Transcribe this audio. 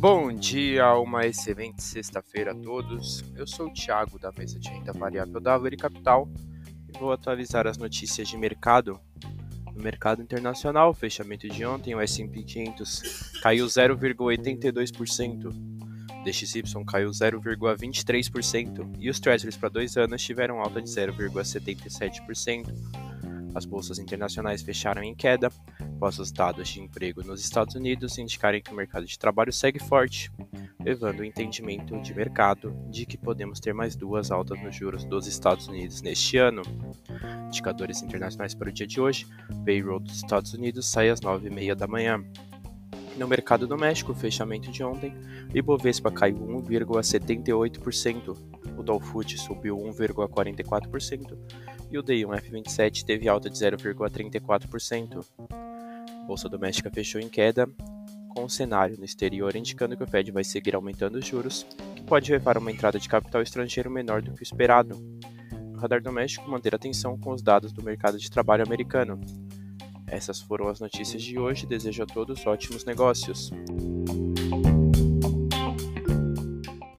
Bom dia, uma excelente sexta-feira a todos. Eu sou o Thiago da mesa de renda variável da Avery Capital e vou atualizar as notícias de mercado. No mercado internacional, fechamento de ontem, o S&P 500 caiu 0,82%, DXY caiu 0,23% e os Treasuries para dois anos tiveram alta de 0,77%. As bolsas internacionais fecharam em queda, após os dados de emprego nos Estados Unidos indicarem que o mercado de trabalho segue forte, levando o entendimento de mercado de que podemos ter mais duas altas nos juros dos Estados Unidos neste ano. Indicadores internacionais para o dia de hoje: payroll dos Estados Unidos sai às 9h30 da manhã. No mercado doméstico, fechamento de ontem, o Ibovespa caiu 1,78%, o Dow Food subiu 1,44% e o DI1F27 teve alta de 0,34%. Bolsa doméstica fechou em queda, com o cenário no exterior indicando que o Fed vai seguir aumentando os juros, que pode levar a uma entrada de capital estrangeiro menor do que o esperado. No radar doméstico, manter atenção com os dados do mercado de trabalho americano. Essas foram as notícias de hoje. Desejo a todos ótimos negócios.